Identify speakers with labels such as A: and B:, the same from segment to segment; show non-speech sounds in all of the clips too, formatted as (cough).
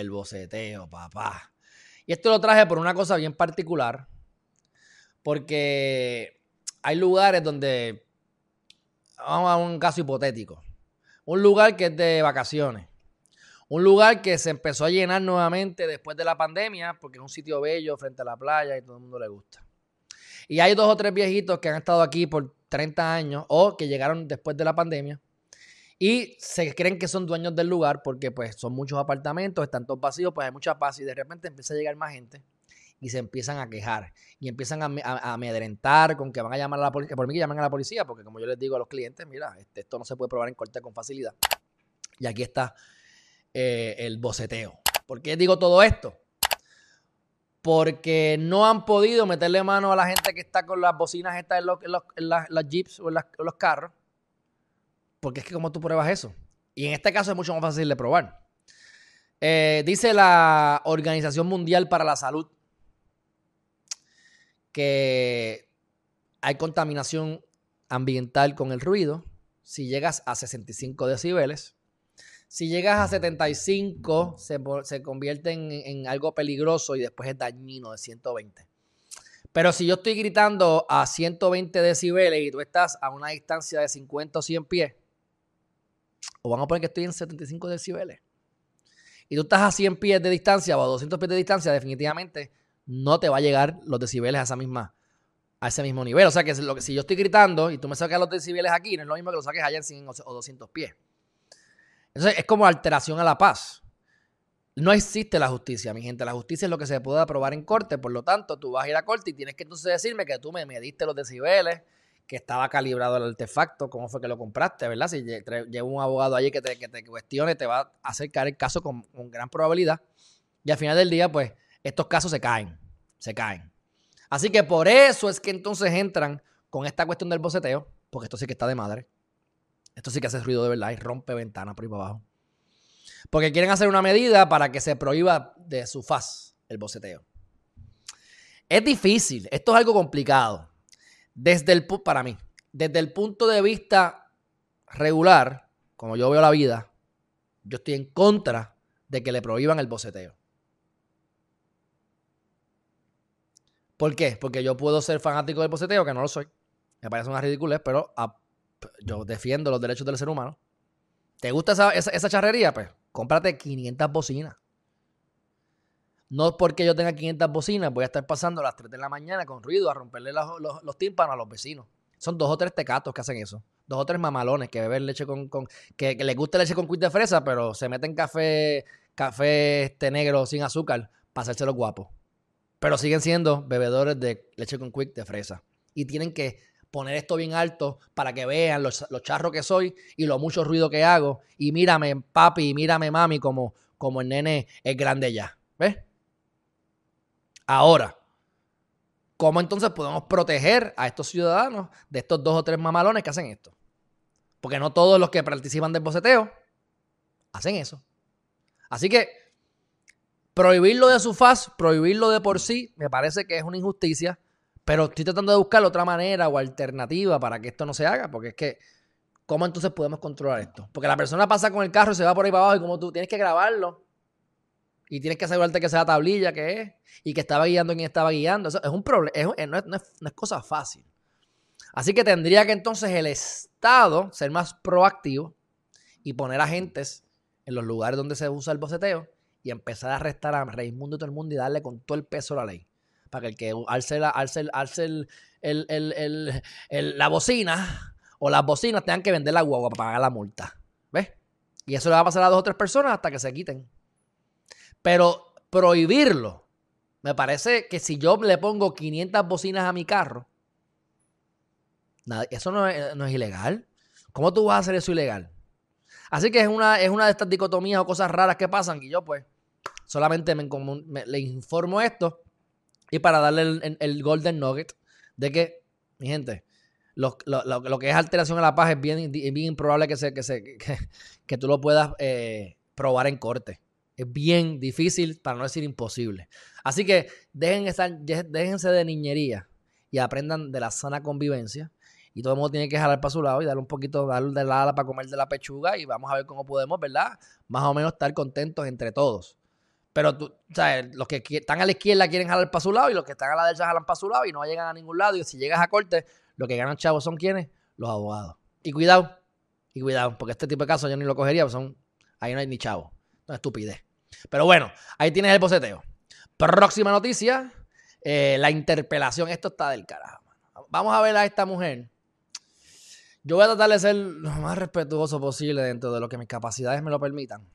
A: el boceteo, papá. Y esto lo traje por una cosa bien particular, porque hay lugares donde, vamos a un caso hipotético, un lugar que es de vacaciones, un lugar que se empezó a llenar nuevamente después de la pandemia, porque es un sitio bello frente a la playa y todo el mundo le gusta. Y hay dos o tres viejitos que han estado aquí por 30 años o que llegaron después de la pandemia y se creen que son dueños del lugar porque pues son muchos apartamentos, están todos vacíos, pues hay mucha paz y de repente empieza a llegar más gente y se empiezan a quejar y empiezan a, amedrentar con que van a llamar a la policía, por mí que llaman a la policía, porque como yo les digo a los clientes, mira, este, esto no se puede probar en corte con facilidad. Y aquí está eh, el boceteo. ¿Por qué digo todo esto? porque no han podido meterle mano a la gente que está con las bocinas estas en, los, las, jeeps o en, los carros. Porque es que como tú pruebas eso. Y en este caso es mucho más fácil de probar. Eh, dice la Organización Mundial para la Salud que hay contaminación ambiental con el ruido si llegas a 65 decibeles si llegas a 75, se, se convierte en, algo peligroso y después es dañino de 120. Pero si yo estoy gritando a 120 decibeles y tú estás a una distancia de 50 o 100 pies, o vamos a poner que estoy en 75 decibeles, y tú estás a 100 pies de distancia o a 200 pies de distancia, definitivamente no te va a llegar los decibeles a esa misma a ese mismo nivel. O sea que, lo que si yo estoy gritando y tú me sacas los decibeles aquí, no es lo mismo que lo saques allá en 100 o 200 pies. Entonces es como alteración a la paz. No existe la justicia, mi gente. La justicia es lo que se puede aprobar en corte. Por lo tanto, tú vas a ir a corte y tienes que entonces decirme que tú me mediste los decibeles, que estaba calibrado el artefacto, cómo fue que lo compraste, ¿verdad? Si lleva un abogado allí que te, que te cuestione, te va a acercar el caso con, con gran probabilidad. Y al final del día, pues, estos casos se caen. Se caen. Así que por eso es que entonces entran con esta cuestión del boceteo, porque esto sí que está de madre. Esto sí que hace ruido de verdad y rompe ventanas por ahí para abajo. Porque quieren hacer una medida para que se prohíba de su faz el boceteo. Es difícil, esto es algo complicado. Desde el para mí, desde el punto de vista regular, como yo veo la vida, yo estoy en contra de que le prohíban el boceteo. ¿Por qué? Porque yo puedo ser fanático del boceteo, que no lo soy. Me parece una ridiculez, pero yo defiendo los derechos del ser humano. ¿Te gusta esa, charrería? Pues cómprate 500 bocinas. No porque yo tenga 500 bocinas, voy a estar pasando a las 3 de la mañana con ruido a romperle los, tímpanos a los vecinos. Son dos o tres tecatos que hacen eso. Dos o tres mamalones que beben leche con. que, les gusta leche con quick de fresa, pero se meten café, café este negro sin azúcar para hacerse los guapos. Pero siguen siendo bebedores de leche con quick de fresa. Y tienen que poner esto bien alto para que vean los, charros que soy y lo mucho ruido que hago. Y mírame, papi, mírame, mami, como, como el nene es grande ya. ¿Ves? Ahora, ¿cómo entonces podemos proteger a estos ciudadanos de estos dos o tres mamalones que hacen esto? Porque no todos los que participan del boceteo hacen eso. Así que prohibirlo de su faz, prohibirlo de por sí, me parece que es una injusticia pero estoy tratando de buscar otra manera o alternativa para que esto no se haga, porque es que, ¿cómo entonces podemos controlar esto? Porque la persona pasa con el carro y se va por ahí para abajo y como tú tienes que grabarlo y tienes que asegurarte que sea tablilla que es y que estaba guiando quien estaba guiando. Eso es un problema, no, es, no es cosa fácil. Así que tendría que entonces el Estado ser más proactivo y poner agentes en los lugares donde se usa el boceteo y empezar a arrestar a Raimundo y todo el mundo y darle con todo el peso a la ley para que el que alce la, alce, la bocina o las bocinas tengan que vender la guagua para pagar la multa. ¿Ves? Y eso le va a pasar a dos o tres personas hasta que se quiten. Pero prohibirlo, me parece que si yo le pongo 500 bocinas a mi carro, eso no es, ilegal. ¿Cómo tú vas a hacer eso ilegal? Así que es una, es una de estas dicotomías o cosas raras que pasan y yo pues solamente me, le informo esto y para darle el, golden nugget de que, mi gente, lo, que es alteración a la paz es bien, bien improbable que, se, que, se, que, tú lo puedas eh, probar en corte. Es bien difícil, para no decir imposible. Así que dejen déjense de niñería y aprendan de la sana convivencia. Y todo el mundo tiene que jalar para su lado y darle un poquito, darle de la ala para comer de la pechuga y vamos a ver cómo podemos, ¿verdad? Más o menos estar contentos entre todos. Pero tú, ¿sabes? los que están a la izquierda quieren jalar para su lado y los que están a la derecha jalan para su lado y no llegan a ningún lado. Y si llegas a corte, lo que ganan chavos son quienes? Los abogados. Y cuidado, y cuidado, porque este tipo de casos yo ni lo cogería, son, ahí no hay ni chavo. No estupidez. Pero bueno, ahí tienes el boceteo. Próxima noticia, eh, la interpelación. Esto está del carajo. Vamos a ver a esta mujer. Yo voy a tratar de ser lo más respetuoso posible dentro de lo que mis capacidades me lo permitan.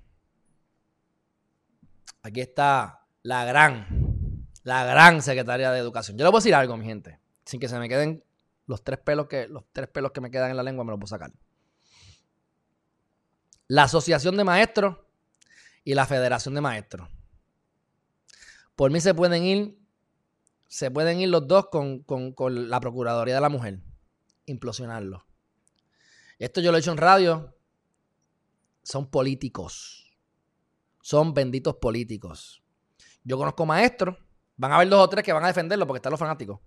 A: Aquí está la gran, la gran secretaria de Educación. Yo le voy a decir algo, mi gente, sin que se me queden los tres pelos que, los tres pelos que me quedan en la lengua, me los a sacar. La Asociación de Maestros y la Federación de Maestros. Por mí se pueden ir, se pueden ir los dos con, con la Procuraduría de la Mujer. Implosionarlo. Esto yo lo he hecho en radio. Son políticos son benditos políticos. Yo conozco maestros, van a haber dos o tres que van a defenderlo porque están los fanáticos.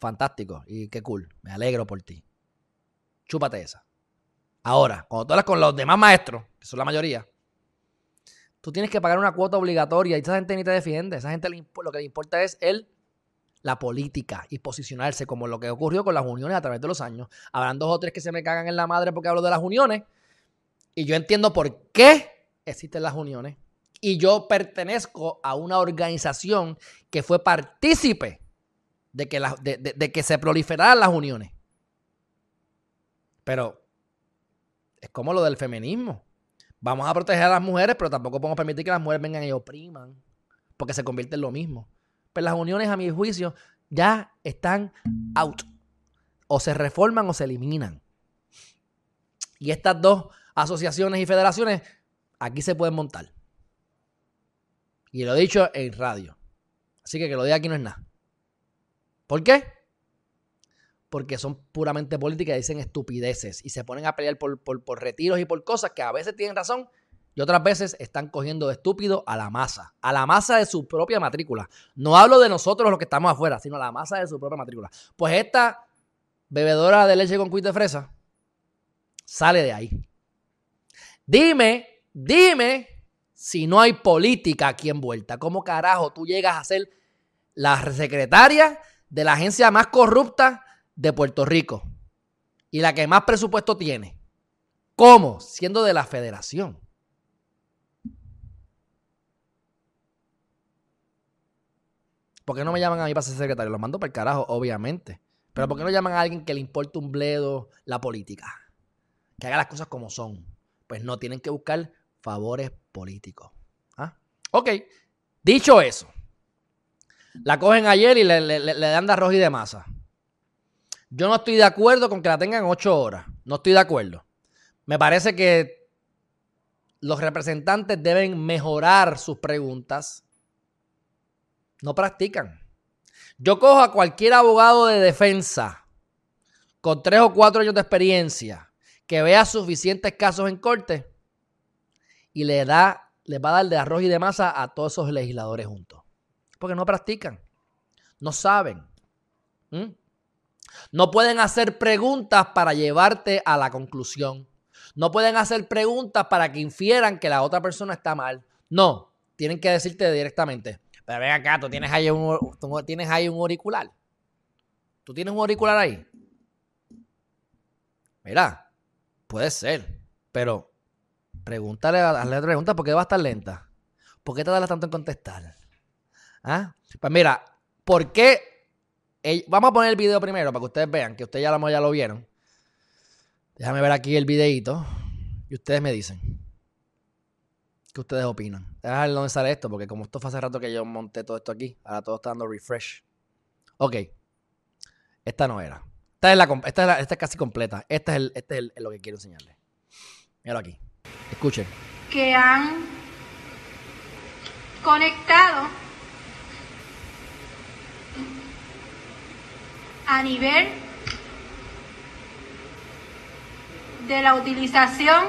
A: Fantástico y qué cool. Me alegro por ti. Chúpate esa. Ahora, cuando tú hablas con los demás maestros, que son la mayoría, tú tienes que pagar una cuota obligatoria y esa gente ni te defiende. Esa gente lo que le importa es el, la política y posicionarse como lo que ocurrió con las uniones a través de los años. Habrán dos o tres que se me cagan en la madre porque hablo de las uniones y yo entiendo por qué existen las uniones y yo pertenezco a una organización que fue partícipe de que, de, que se proliferaran las uniones. Pero es como lo del feminismo. Vamos a proteger a las mujeres, pero tampoco podemos permitir que las mujeres vengan y opriman, porque se convierte en lo mismo. Pero las uniones, a mi juicio, ya están out. O se reforman o se eliminan. Y estas dos asociaciones y federaciones aquí se pueden montar. Y lo he dicho en radio. Así que que lo diga aquí no es nada. ¿Por qué? Porque son puramente políticas y dicen estupideces y se ponen a pelear por, por, retiros y por cosas que a veces tienen razón y otras veces están cogiendo de estúpido a la masa, a la masa de su propia matrícula. No hablo de nosotros los que estamos afuera, sino a la masa de su propia matrícula. Pues esta bebedora de leche con cuito de fresa sale de ahí. Dime Dime si no hay política aquí envuelta. ¿Cómo carajo tú llegas a ser la secretaria de la agencia más corrupta de Puerto Rico y la que más presupuesto tiene? ¿Cómo? Siendo de la federación. ¿Por qué no me llaman a mí para ser secretario? Los mando para el carajo, obviamente. Pero ¿por qué no llaman a alguien que le importe un bledo la política? Que haga las cosas como son. Pues no, tienen que buscar favores políticos. ¿Ah? Ok, dicho eso, la cogen ayer y le, dan de arroz y de masa. Yo no estoy de acuerdo con que la tengan ocho horas. No estoy de acuerdo. Me parece que los representantes deben mejorar sus preguntas. No practican. Yo cojo a cualquier abogado de defensa con tres o cuatro años de experiencia que vea suficientes casos en corte y le da, les va a dar de arroz y de masa a todos esos legisladores juntos. Porque no practican, no saben. No pueden hacer preguntas para llevarte a la conclusión. No pueden hacer preguntas para que infieran que la otra persona está mal. No, tienen que decirte directamente. Pero ven acá, tú tienes ahí un, tienes ahí un auricular. ¿Tú tienes un auricular ahí? Mira, puede ser, pero Pregúntale, hazle otra pregunta, ¿por qué va a estar lenta? ¿Por qué te da tanto en contestar? ¿Ah? Pues mira, ¿por qué? Vamos a poner el video primero para que ustedes vean, que ustedes ya lo, ya lo vieron. Déjame ver aquí el videito y ustedes me dicen. ¿Qué ustedes opinan? Déjame ver dónde sale esto, porque como esto fue hace rato que yo monté todo esto aquí, ahora todo está dando refresh. Ok. Esta no era. Esta es, la, esta es, casi completa. Esta es, este es lo que quiero enseñarles. Míralo aquí. Escuchen.
B: Que han conectado a nivel de la utilización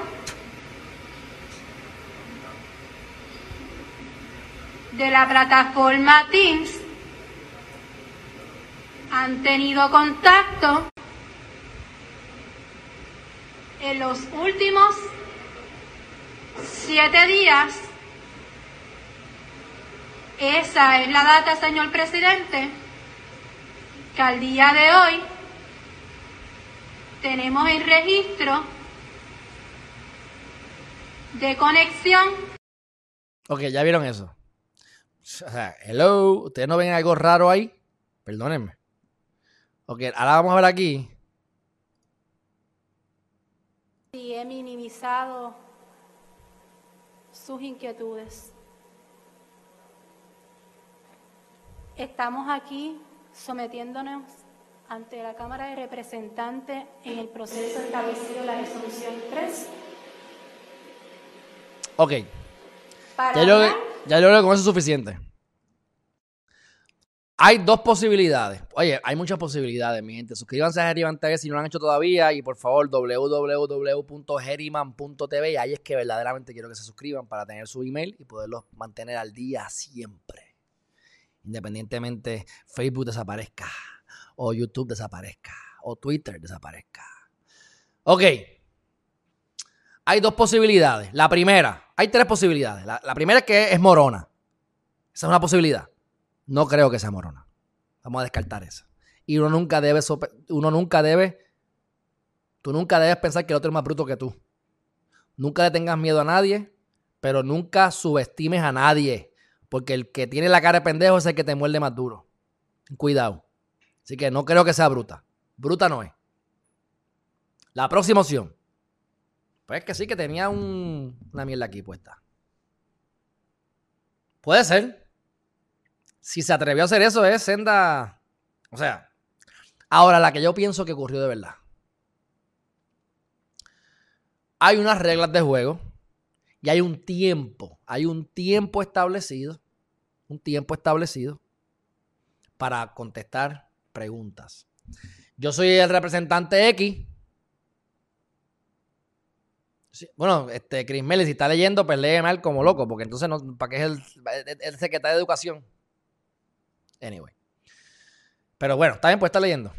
B: de la plataforma Teams han tenido contacto en los últimos siete días. Esa es la data, señor presidente, que al día de hoy tenemos el registro de conexión.
A: Ok, ya vieron eso. O sea, hello, ¿ustedes no ven algo raro ahí? Perdónenme. Ok, ahora vamos a ver aquí.
B: Y he minimizado sus inquietudes. Estamos aquí sometiéndonos ante la Cámara de Representantes en el proceso establecido en la resolución 3.
A: Ok,
B: Para
A: ya yo,
B: hablar
A: ya yo creo que con eso es suficiente. Hay dos posibilidades. Oye, hay muchas posibilidades, mi gente. Suscríbanse a Geriman TV si no lo han hecho todavía. Y por favor, www.geriman.tv. Y ahí es que verdaderamente quiero que se suscriban para tener su email y poderlos mantener al día siempre. Independientemente Facebook desaparezca, o YouTube desaparezca, o Twitter desaparezca. Ok. Hay dos posibilidades. La primera, hay tres posibilidades. La, primera es que es morona. Esa es una posibilidad. No creo que sea morona. Vamos a descartar esa. Y uno nunca debe, uno nunca debe, tú nunca debes pensar que el otro es más bruto que tú. Nunca le tengas miedo a nadie, pero nunca subestimes a nadie. Porque el que tiene la cara de pendejo es el que te muerde más duro. Cuidado. Así que no creo que sea bruta. Bruta no es. La próxima opción. Pues que sí, que tenía un- una mierda aquí puesta. Puede ser. Si se atrevió a hacer eso es senda. O sea. Ahora, la que yo pienso que ocurrió de verdad. Hay unas reglas de juego. Y hay un tiempo. Hay un tiempo establecido. Un tiempo establecido. Para contestar preguntas. Yo soy el representante X. Bueno, este, Chris Meli, si está leyendo, pues lee mal como loco, porque entonces no, ¿para qué es el secretario de Educación? Anyway. Pero bueno, está bien, pues está leyendo.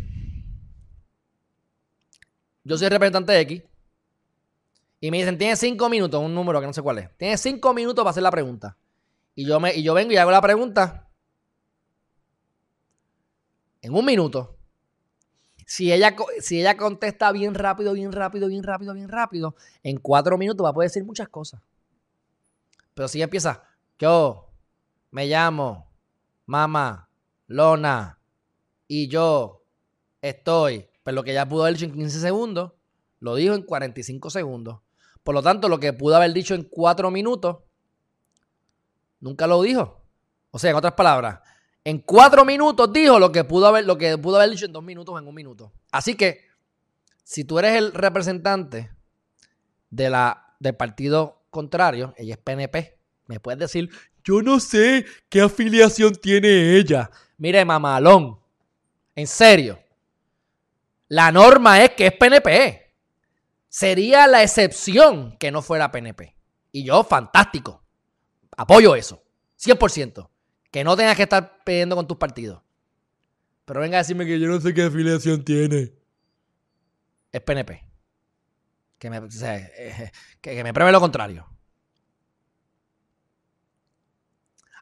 A: Yo soy el representante X. Y me dicen, tienes cinco minutos, un número que no sé cuál es. Tienes cinco minutos para hacer la pregunta. Y yo, me, y yo vengo y hago la pregunta en un minuto. Si ella, si ella contesta bien rápido, bien rápido, bien rápido, bien rápido, en cuatro minutos va a poder decir muchas cosas. Pero si ella empieza, yo me llamo Mama Lona y yo estoy, pues lo que ella pudo haber dicho en 15 segundos, lo dijo en 45 segundos. Por lo tanto, lo que pudo haber dicho en cuatro minutos, nunca lo dijo. O sea, en otras palabras, en cuatro minutos dijo lo que pudo haber, lo que pudo haber dicho en dos minutos en un minuto. Así que, si tú eres el representante de la, del partido contrario, ella es PNP, me puedes decir, yo no sé qué afiliación tiene ella. Mire, mamalón, en serio, la norma es que es PNP. Sería la excepción que no fuera PNP. Y yo, fantástico. Apoyo eso. 100%. Que no tengas que estar pidiendo con tus partidos. Pero venga a decirme que yo no sé qué afiliación tiene. Es PNP. Que me, o (laughs) que me pruebe lo contrario.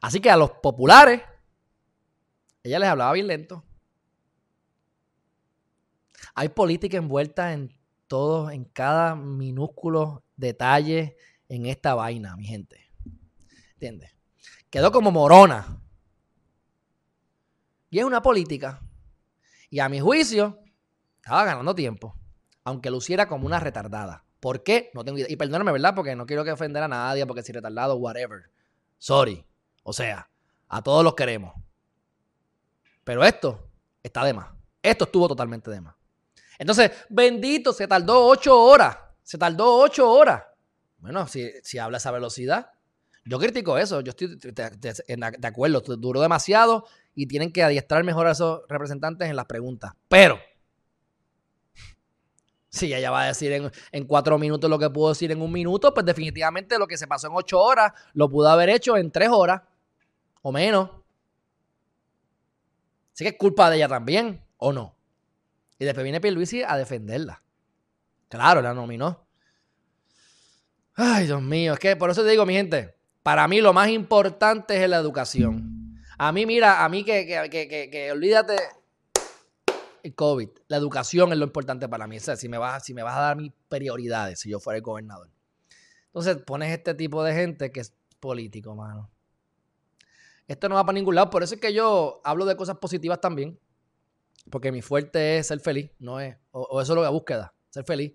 A: Así que a los populares, ella les hablaba bien lento. Hay política envuelta en todo, en cada minúsculo detalle en esta vaina, mi gente. ¿Entiendes? Quedó como morona. Y es una política. Y a mi juicio, estaba ganando tiempo. Aunque luciera como una retardada. ¿Por qué? No tengo idea. Y perdóname, ¿verdad? Porque no quiero que ofender a nadie, porque si retardado, whatever. Sorry. O sea, a todos los queremos. Pero esto está de más. Esto estuvo totalmente de más. Entonces, bendito, se tardó ocho horas. Se tardó ocho horas. Bueno, si, si habla esa velocidad, yo critico eso. Yo estoy de acuerdo. Duró demasiado y tienen que adiestrar mejor a esos representantes en las preguntas. Pero, si ella va a decir en, en cuatro minutos lo que pudo decir en un minuto, pues definitivamente lo que se pasó en ocho horas lo pudo haber hecho en tres horas o menos. Así que es culpa de ella también, ¿o no? Y después viene Pierluisi a defenderla. Claro, la nominó. Ay, Dios mío, es que por eso te digo, mi gente, Para mí lo más importante es la educación. A mí, mira, a mí que, que, que, que olvídate el COVID. La educación es lo importante para mí. O sea, si me vas, si me vas a dar mis prioridades, si yo fuera el gobernador. Entonces pones este tipo de gente que es político, mano. Esto no va para ningún lado. Por eso es que yo hablo de cosas positivas también. Porque mi fuerte es ser feliz, no es. O, eso es lo que búsqueda, ser feliz.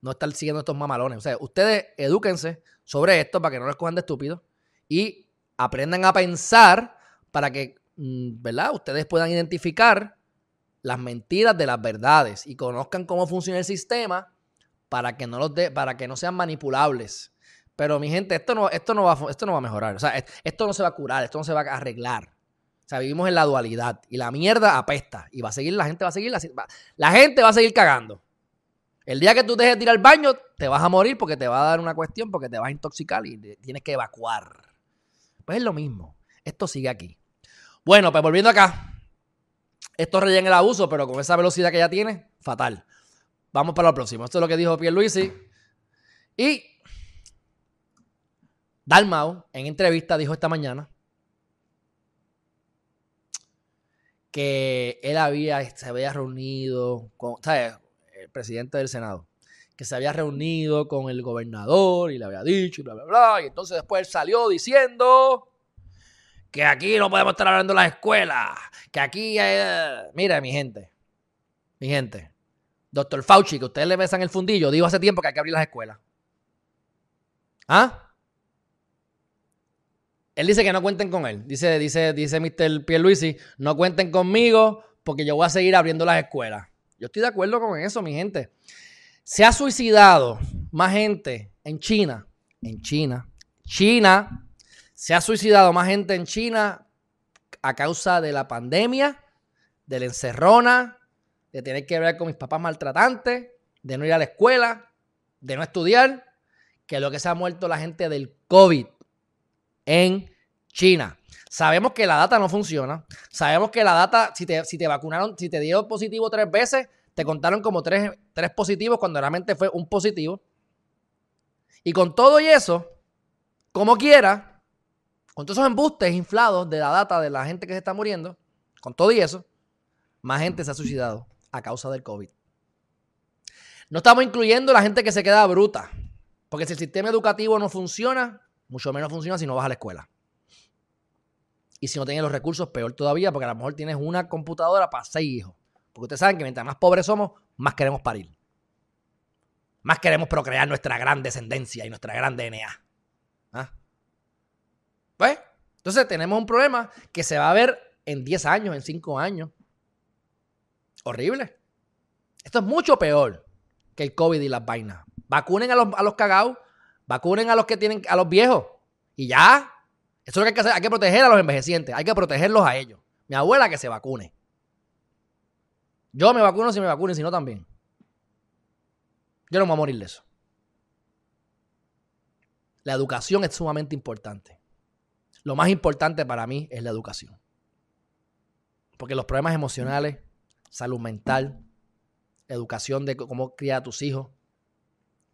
A: No estar siguiendo estos mamalones. O sea, ustedes edúquense sobre esto para que no les cojan de estúpidos. Y aprendan a pensar para que, mm, ¿verdad? Ustedes puedan identificar las mentiras de las verdades y conozcan cómo funciona el sistema para que no, los de, para que no sean manipulables. Pero mi gente, esto no, esto, no va, esto no va a mejorar. O sea, esto no se va a curar, esto no se va a arreglar. Sea, vivimos en la dualidad y la mierda apesta y va a seguir, la gente va a seguir, la, la gente va a seguir cagando. El día que tú dejes de ir al baño, te vas a morir porque te va a dar una cuestión, porque te vas a intoxicar y tienes que evacuar. Pues es lo mismo. Esto sigue aquí. Bueno, pues volviendo acá. Esto rellena el abuso, pero con esa velocidad que ya tiene, fatal. Vamos para lo próximo. Esto es lo que dijo Pierluisi. Y Dalmau, en entrevista, dijo esta mañana que él había, se había reunido con, ¿sabes? El presidente del Senado, que se había reunido con el gobernador y le había dicho y bla, bla, bla. Y entonces después salió diciendo que aquí no podemos estar hablando de las escuelas, que aquí. Eh, mira, mi gente, mi gente, doctor Fauci, que ustedes le besan el fundillo, dijo hace tiempo que hay que abrir las escuelas. ¿Ah? Él dice que no cuenten con él. Dice, dice, dice Mr. Pierluisi, no cuenten conmigo porque yo voy a seguir abriendo las escuelas. Yo estoy de acuerdo con eso, mi gente. Se ha suicidado más gente en China, en China, China, se ha suicidado más gente en China a causa de la pandemia, de la encerrona, de tener que ver con mis papás maltratantes, de no ir a la escuela, de no estudiar, que lo que se ha muerto la gente del COVID en China. Sabemos que la data no funciona. Sabemos que la data, si te, si te vacunaron, si te dio positivo tres veces, te contaron como tres, tres positivos cuando realmente fue un positivo. Y con todo y eso, como quiera, con todos esos embustes inflados de la data de la gente que se está muriendo, con todo y eso, más gente se ha suicidado a causa del COVID. No estamos incluyendo la gente que se queda bruta, porque si el sistema educativo no funciona, mucho menos funciona si no vas a la escuela. Y si no tienes los recursos, peor todavía, porque a lo mejor tienes una computadora para seis hijos. Porque ustedes saben que mientras más pobres somos, más queremos parir. Más queremos procrear nuestra gran descendencia y nuestra gran DNA. ¿Ah? Pues, entonces tenemos un problema que se va a ver en 10 años, en 5 años. Horrible. Esto es mucho peor que el COVID y las vainas. Vacunen a los, a los cagados, vacunen a los que tienen, a los viejos. Y ya. Eso es lo que hay que hacer. Hay que proteger a los envejecientes. Hay que protegerlos a ellos. Mi abuela que se vacune. Yo me vacuno si me vacunen, si no también. Yo no me voy a morir de eso. La educación es sumamente importante. Lo más importante para mí es la educación. Porque los problemas emocionales, salud mental, educación de cómo criar a tus hijos,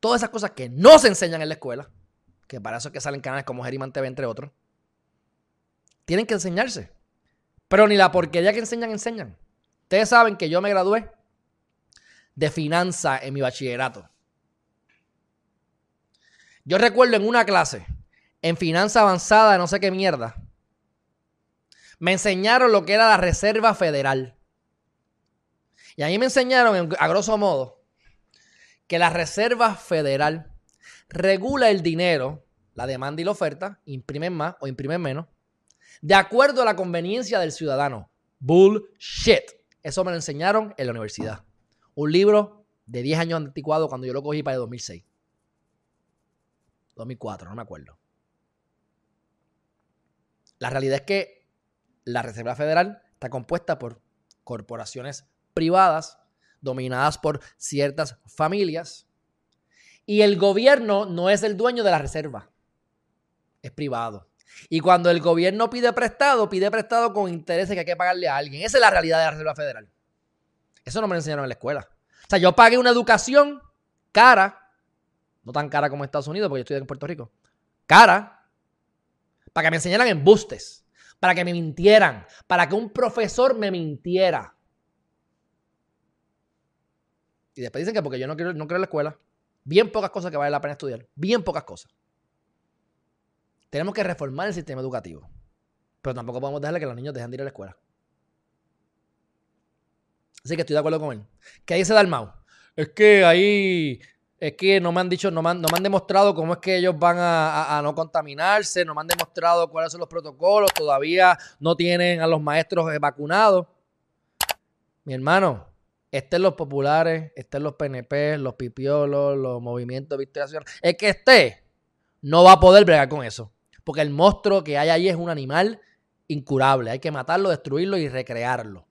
A: todas esas cosas que no se enseñan en la escuela, que para eso es que salen canales como Geriman TV, entre otros, tienen que enseñarse. Pero ni la porquería que enseñan, enseñan. Ustedes saben que yo me gradué de finanzas en mi bachillerato. Yo recuerdo en una clase en finanza avanzada, no sé qué mierda. Me enseñaron lo que era la Reserva Federal. Y ahí me enseñaron, a grosso modo, que la Reserva Federal regula el dinero, la demanda y la oferta, imprimen más o imprimen menos, de acuerdo a la conveniencia del ciudadano. Bullshit. Eso me lo enseñaron en la universidad. Un libro de 10 años anticuado cuando yo lo cogí para el 2006. 2004, no me acuerdo. La realidad es que la Reserva Federal está compuesta por corporaciones privadas dominadas por ciertas familias y el gobierno no es el dueño de la reserva, es privado. Y cuando el gobierno pide prestado, pide prestado con intereses que hay que pagarle a alguien. Esa es la realidad de la Reserva Federal. Eso no me lo enseñaron en la escuela. O sea, yo pagué una educación cara, no tan cara como Estados Unidos, porque yo estoy en Puerto Rico, cara, para que me enseñaran embustes, para que me mintieran, para que un profesor me mintiera. Y después dicen que porque yo no quiero, no en la escuela. Bien pocas cosas que vale la pena estudiar. Bien pocas cosas. Tenemos que reformar el sistema educativo. Pero tampoco podemos dejarle que los niños dejen de ir a la escuela. Así que estoy de acuerdo con él. ¿Qué dice Dalmau? Es que ahí es que no me han dicho, no me han, no me han demostrado cómo es que ellos van a, no contaminarse, no me han demostrado cuáles son los protocolos, todavía no tienen a los maestros eh, vacunados. Mi hermano, estén los populares, estén los PNP, los pipiolos, los movimientos de victoria Es que esté, no va a poder bregar con eso. Porque el monstruo que hay ahí es un animal incurable. Hay que matarlo, destruirlo y recrearlo.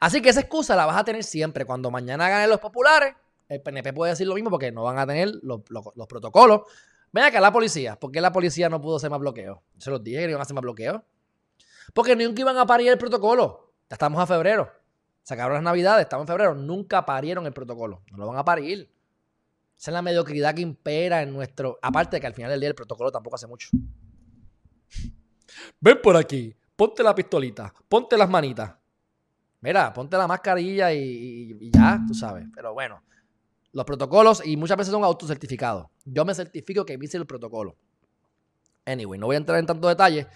A: Así que esa excusa la vas a tener siempre. Cuando mañana ganen los populares, el PNP puede decir lo mismo porque no van a tener los, protocolos. Ven acá la policía. ¿Por qué la policía no pudo hacer más bloqueos? Se los dije que iban a hacer más bloqueos. Porque nunca iban a parir el protocolo. Ya estamos a febrero. Se acabaron las navidades, estamos en febrero. Nunca parieron el protocolo. No lo van a parir. Esa es la mediocridad que impera en nuestro. Aparte de que al final del día el protocolo tampoco hace mucho. Ven por aquí. Ponte la pistolita. Ponte las manitas. Mira, ponte la mascarilla y ya, tú sabes. Pero bueno los protocolos y muchas veces son autocertificados. Yo me certifico que hice el protocolo. Anyway, no voy a entrar en tantos detalles,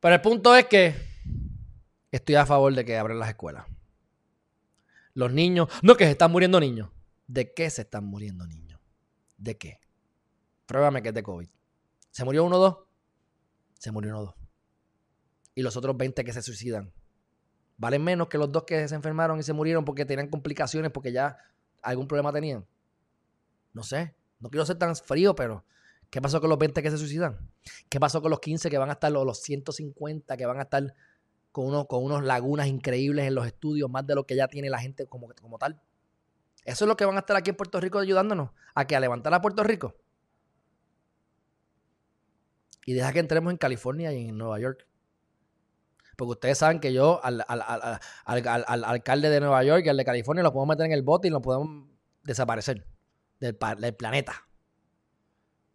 A: pero el punto es que estoy a favor de que abran las escuelas. Los niños, no que se están muriendo niños. ¿De qué se están muriendo niños? ¿De qué? Pruébame que es de COVID. ¿Se murió uno o dos? Se murió uno o dos. Y los otros 20 que se suicidan. Valen menos que los dos que se enfermaron y se murieron porque tenían complicaciones, porque ya algún problema tenían. No sé, no quiero ser tan frío, pero ¿qué pasó con los 20 que se suicidan? ¿Qué pasó con los 15 que van a estar, o los 150 que van a estar con unos, unos lagunas increíbles en los estudios, más de lo que ya tiene la gente como, como tal? Eso es lo que van a estar aquí en Puerto Rico ayudándonos a que a levantar a Puerto Rico. Y deja que entremos en California y en Nueva York. Porque ustedes saben que yo al, alcalde de Nueva York y al de California lo podemos meter en el bote y lo podemos desaparecer del, del planeta.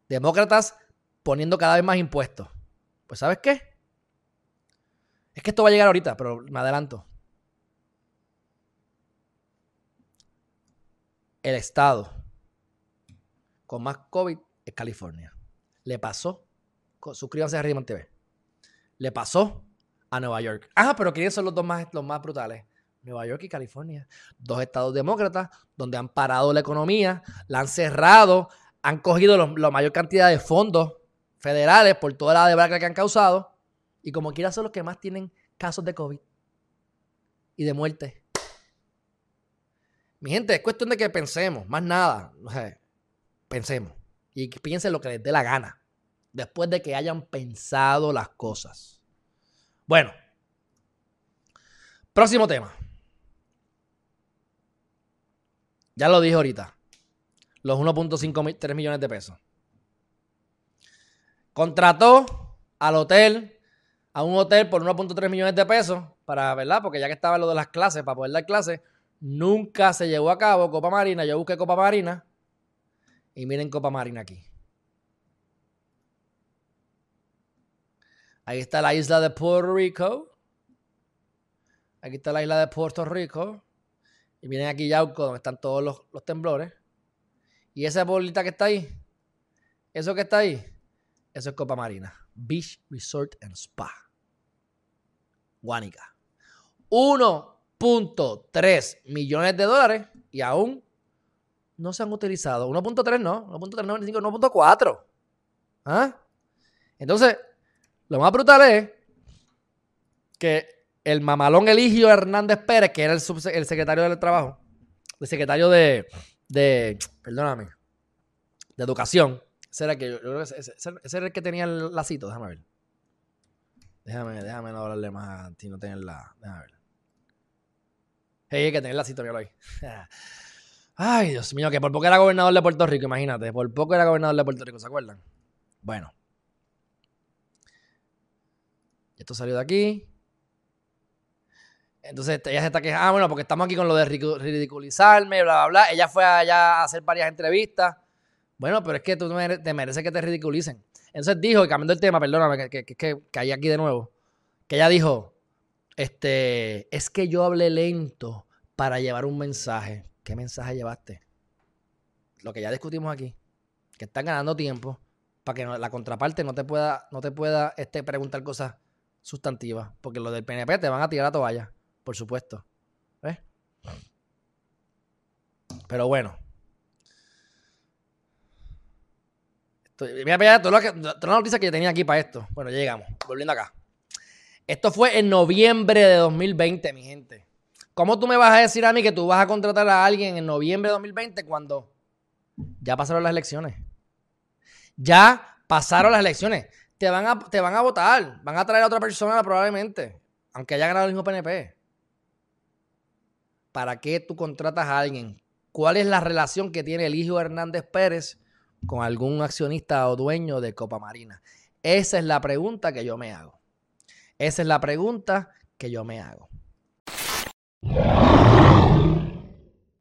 A: Demócratas poniendo cada vez más impuestos. Pues ¿sabes qué? Es que esto va a llegar ahorita, pero me adelanto. El estado con más COVID es California. Le pasó, suscríbanse a Redimon TV. Le pasó a Nueva York. Ah, pero ¿quiénes son los dos más, los más brutales? Nueva York y California. Dos estados demócratas donde han parado la economía, la han cerrado, han cogido la mayor cantidad de fondos federales por toda la debacle que han causado. Y como quiera son los que más tienen casos de COVID y de muerte. Mi gente, es cuestión de que pensemos, más nada. pensemos. Y piensen lo que les dé la gana. Después de que hayan pensado las cosas. Bueno, próximo tema. Ya lo dije ahorita. Los 1.53 millones de pesos. Contrató al hotel, a un hotel por 1.3 millones de pesos, para, ¿verdad? Porque ya que estaba lo de las clases, para poder dar clases, nunca se llevó a cabo Copa Marina. Yo busqué Copa Marina y miren Copa Marina aquí. Ahí está la isla de Puerto Rico. Aquí está la isla de Puerto Rico. Y miren aquí Yauco, donde están todos los, temblores. Y esa bolita que está ahí, eso que está ahí, eso es Copa Marina. Beach Resort and Spa. Guanica. 1.3 millones de dólares y aún no se han utilizado. 1.3 no, 1.3, 1.4. ¿Ah? Entonces, lo más brutal es que el mamalón Eligio Hernández Pérez, que era el, secretario del trabajo, el secretario de, de, perdóname, de educación, ese que, ese, era el que tenía el lacito, déjame ver. Déjame, déjame no hablarle más si no tener la. Déjame ver. Hey, que tenía el lacito, míralo ahí. (laughs) Ay, Dios mío, que por poco era gobernador de Puerto Rico, imagínate. Por poco era gobernador de Puerto Rico, ¿se acuerdan? Bueno. Esto salió de aquí. Entonces ella se está quejando, ah, bueno, porque estamos aquí con lo de ridiculizarme, bla, bla, bla. Ella fue allá a hacer varias entrevistas Bueno, pero es que tú te mereces que te ridiculicen. Entonces dijo, y cambiando el tema, perdóname, que, que, que aquí de nuevo, que ella dijo, este, es que yo hablé lento para llevar un mensaje. ¿Qué mensaje llevaste? Lo que ya discutimos aquí, que están ganando tiempo para que la contraparte no te pueda, no te pueda este, preguntar cosas sustantivas, porque los del PNP te van a tirar la toalla, por supuesto. ¿Ves? Pero bueno. Mira, mira, toda la, toda la noticia que yo tenía aquí para esto. Bueno, ya llegamos. Volviendo acá. Esto fue en noviembre de 2020, mi gente. ¿Cómo tú me vas a decir a mí que tú vas a contratar a alguien en noviembre de 2020 cuando ya pasaron las elecciones? Ya pasaron las elecciones. Te van a, te van a votar. Van a traer a otra persona probablemente. Aunque haya ganado el mismo PNP. ¿Para qué tú contratas a alguien? ¿Cuál es la relación que tiene el hijo Hernández Pérez con algún accionista o dueño de Copa Marina? Esa es la pregunta que yo me hago. Esa es la pregunta que yo me hago.